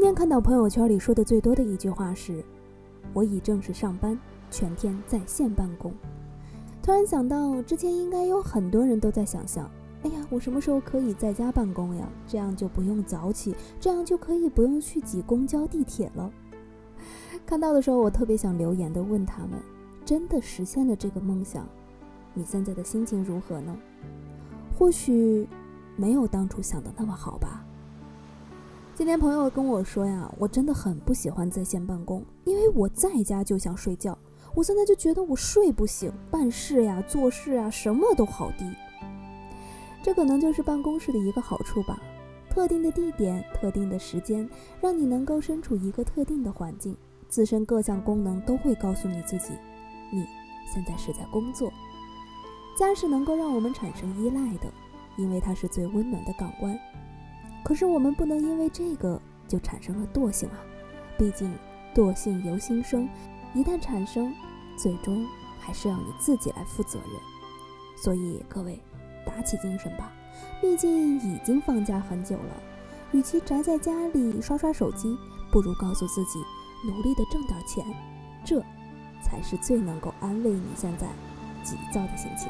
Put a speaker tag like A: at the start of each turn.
A: 今天看到朋友圈里说的最多的一句话是：“我已正式上班，全天在线办公。”突然想到，之前应该有很多人都在想象：“哎呀，我什么时候可以在家办公呀？这样就不用早起，这样就可以不用去挤公交、地铁了。”看到的时候，我特别想留言的问他们：“真的实现了这个梦想，你现在的心情如何呢？”或许没有当初想的那么好吧。今天朋友跟我说呀，我真的很不喜欢在线办公，因为我在家就想睡觉，我现在就觉得我睡不醒，办事呀、做事啊，什么都好低。这可能就是办公室的一个好处吧，特定的地点、特定的时间，让你能够身处一个特定的环境，自身各项功能都会告诉你自己，你现在是在工作。家是能够让我们产生依赖的，因为它是最温暖的港湾。可是我们不能因为这个就产生了惰性啊！毕竟惰性由心生，一旦产生，最终还是要你自己来负责任。所以各位，打起精神吧！毕竟已经放假很久了，与其宅在家里刷刷手机，不如告诉自己努力的挣点钱，这才是最能够安慰你现在急躁的心情。